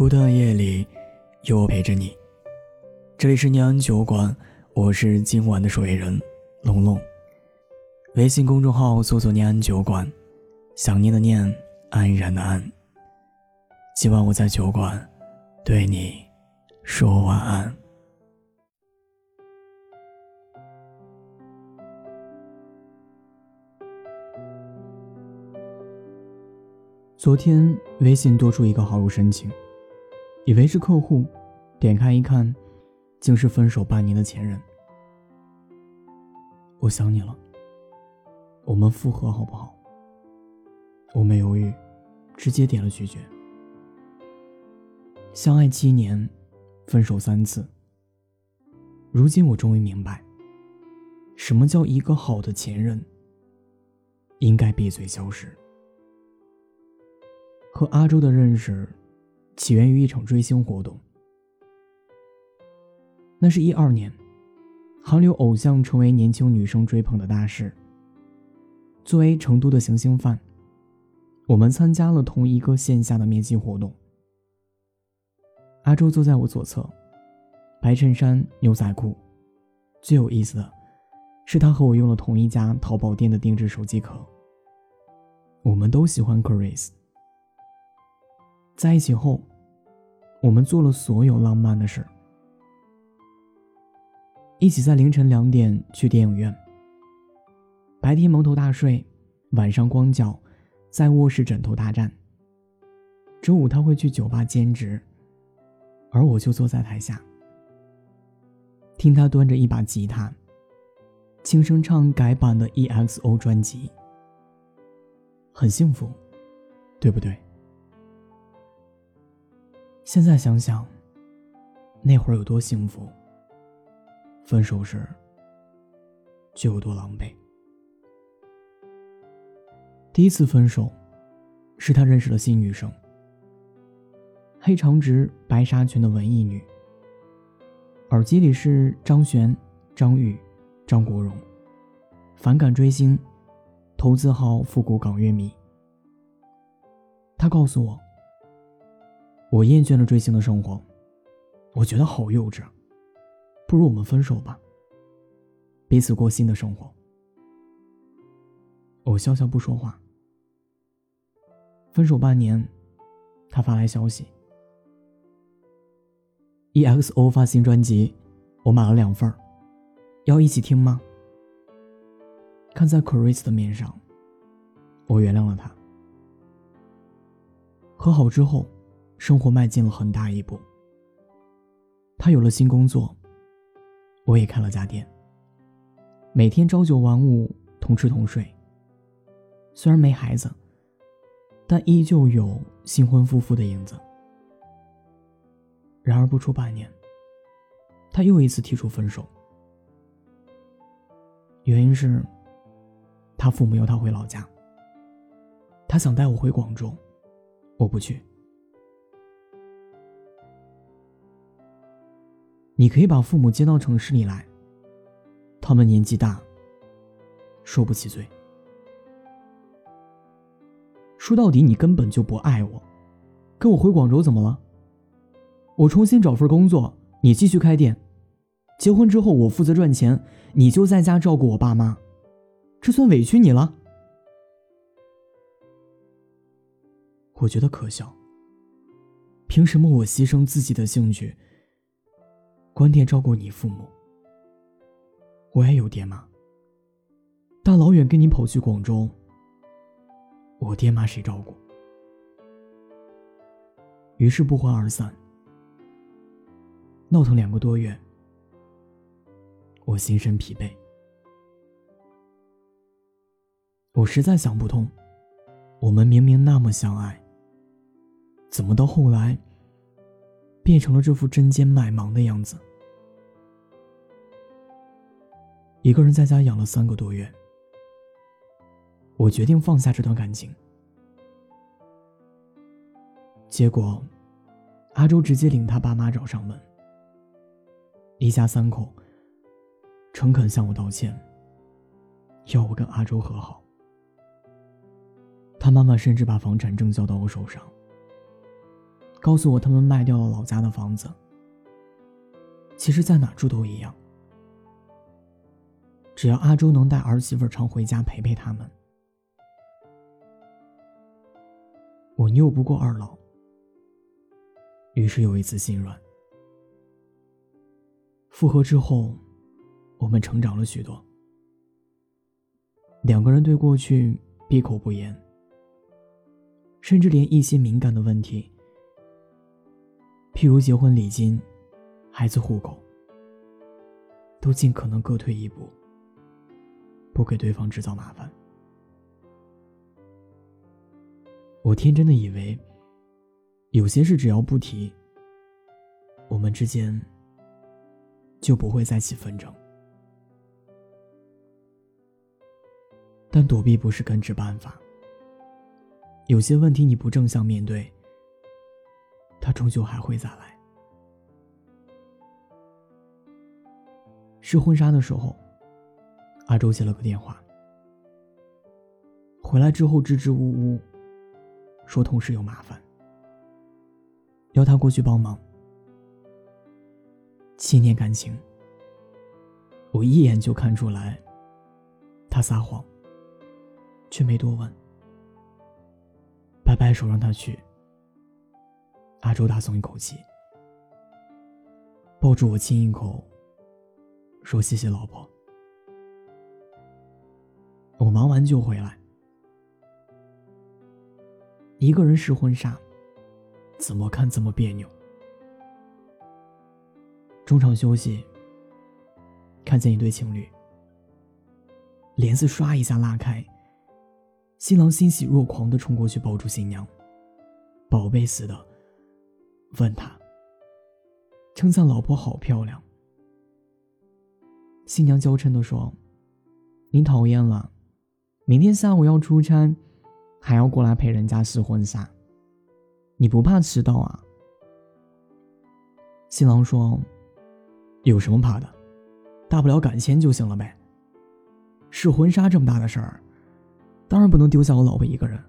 孤单的夜里，有我陪着你。这里是念安酒馆，我是今晚的守夜人龙龙。微信公众号搜索“念安酒馆”，想念的念，安然的安。今晚我在酒馆，对你说晚安。昨天微信多出一个好友申请，以为是客户，点开一看，竟是分手半年的前任。我想你了，我们复合好不好？我没犹豫，直接点了拒绝。相爱七年，分手三次。如今我终于明白，什么叫一个好的前任，应该闭嘴消失。和阿周的认识，起源于一场追星活动。那是一二年，韩流偶像成为年轻女生追捧的大事。作为成都的行星饭，我们参加了同一个线下的面基活动。阿周坐在我左侧，白衬衫、牛仔裤。最有意思的是，他和我用了同一家淘宝店的定制手机壳。我们都喜欢 Chris。在一起后，我们做了所有浪漫的事儿。一起在凌晨两点去电影院，白天蒙头大睡，晚上光脚在卧室枕头大战。周五他会去酒吧兼职，而我就坐在台下，听他端着一把吉他，轻声唱改版的 EXO 专辑，很幸福，对不对？现在想想，那会儿有多幸福。分手时，就有多狼狈。第一次分手，是他认识了新女生，黑长直、白纱裙的文艺女，耳机里是张悬、张宇、张国荣，反感追星，投资号复古港乐迷。他告诉我。我厌倦了追星的生活，我觉得好幼稚。不如我们分手吧，彼此过新的生活。我笑笑不说话。分手半年，他发来消息：“EXO 发新专辑，我买了两份要一起听吗？”看在 Chris 的面上，我原谅了他。和好之后。生活迈进了很大一步。他有了新工作，我也开了家店。每天朝九晚五，同吃同睡。虽然没孩子，但依旧有新婚夫妇的影子。然而不出半年，他又一次提出分手，原因是，他父母要他回老家。他想带我回广州，我不去。你可以把父母接到城市里来，他们年纪大，受不起罪。说到底，你根本就不爱我，跟我回广州怎么了？我重新找份工作，你继续开店，结婚之后我负责赚钱，你就在家照顾我爸妈，这算委屈你了？我觉得可笑。凭什么我牺牲自己的兴趣？关店照顾你父母，我也有爹妈。大老远跟你跑去广州，我爹妈谁照顾？于是不欢而散。闹腾两个多月，我心身疲惫。我实在想不通，我们明明那么相爱，怎么到后来变成了这副针尖麦芒的样子？一个人在家养了三个多月，我决定放下这段感情。结果，阿周直接领他爸妈找上门，一家三口诚恳向我道歉，要我跟阿周和好。他妈妈甚至把房产证交到我手上，告诉我他们卖掉了老家的房子。其实，在哪住都一样，只要阿周能带儿媳妇常回家陪陪他们，我拗不过二老。于是有一次心软。复合之后，我们成长了许多。两个人对过去闭口不言，甚至连一些敏感的问题，譬如结婚礼金、孩子户口，都尽可能各退一步，不给对方制造麻烦。我天真的以为，有些事只要不提，我们之间就不会再起纷争。但躲避不是根治办法。有些问题你不正向面对，它终究还会再来。试婚纱的时候，阿周接了个电话，回来之后支支吾吾，说同事有麻烦，要他过去帮忙。七年感情，我一眼就看出来，他撒谎。却没多问，摆摆手让他去。阿周大松一口气，抱住我亲一口，说：“谢谢老婆。”我忙完就回来，一个人试婚纱，怎么看怎么别扭。中场休息，看见一对情侣，帘子唰一下拉开。新郎欣喜若狂的冲过去抱住新娘，宝贝似的问他，称赞老婆好漂亮。新娘娇嗔的说：“你讨厌了，明天下午要出差，还要过来陪人家试婚纱，你不怕迟到啊？”新郎说：“有什么怕的，大不了赶签就行了呗。试婚纱这么大的事儿。”当然不能丢下我老婆一个人。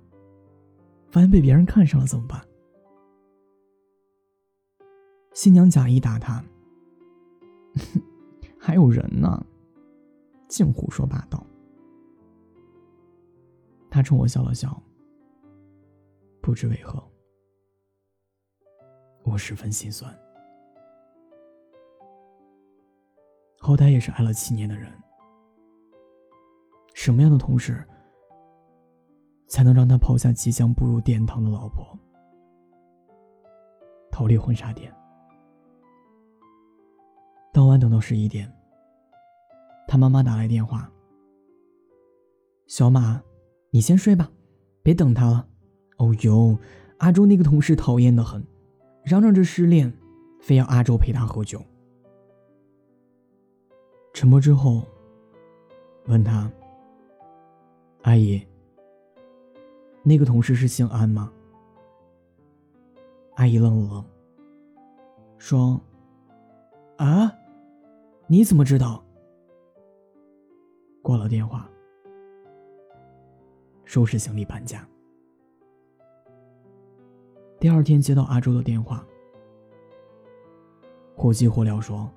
万一被别人看上了怎么办？新娘假意打他，还有人呢，净胡说八道。他冲我笑了笑，不知为何，我十分心酸。好歹也是爱了七年的人，什么样的同事？才能让他抛下即将步入殿堂的老婆，逃离婚纱店。当晚等到十一点，他妈妈打来电话：“小马，你先睡吧，别等他了。”哦呦，阿周那个同事讨厌的很，嚷嚷着失恋，非要阿周陪他喝酒。沉默之后，问他：“阿姨。”那个同事是姓安吗？阿姨愣了愣，说：“啊，你怎么知道？”挂了电话，收拾行李搬家。第二天接到阿周的电话，火急火燎说：“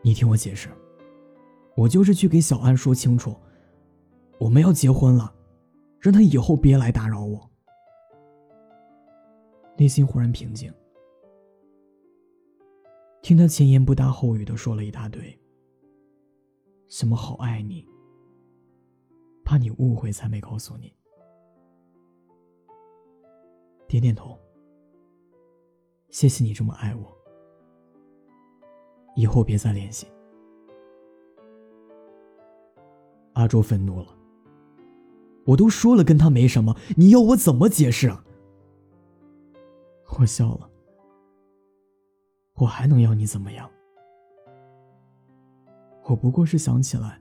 你听我解释，我就是去给小安说清楚，我们要结婚了。”让他以后别来打扰我。内心忽然平静，听他前言不搭后语的说了一大堆，什么好爱你，怕你误会才没告诉你。点点头，谢谢你这么爱我，以后别再联系。阿周愤怒了。我都说了跟他没什么，你要我怎么解释啊？我笑了，我还能要你怎么样？我不过是想起来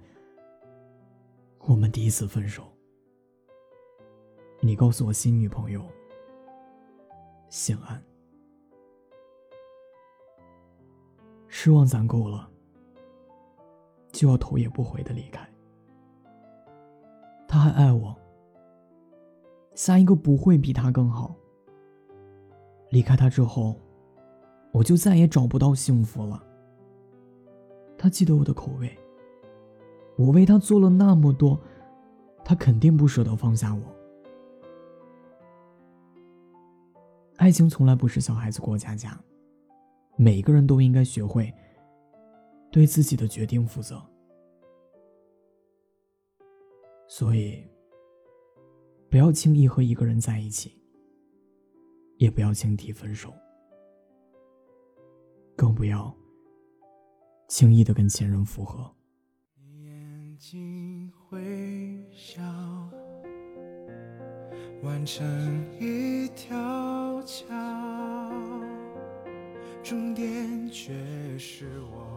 我们第一次分手，你告诉我新女朋友姓安，失望攒够了，就要头也不回的离开。他还爱我，下一个不会比他更好。离开他之后，我就再也找不到幸福了。他记得我的口味，我为他做了那么多，他肯定不舍得放下我。爱情从来不是小孩子过家家，每个人都应该学会对自己的决定负责。所以，不要轻易和一个人在一起，也不要轻提分手，更不要。轻易的跟前任复合。眼睛会笑，弯成一条桥，终点却是我，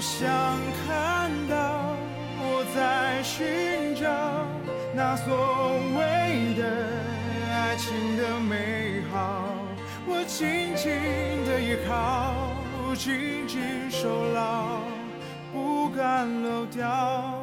我想看到我在寻找那所谓的爱情的美好，我紧紧的依靠，紧紧守牢，不敢漏掉。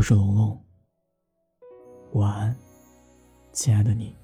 我是龙龙，晚安，亲爱的你。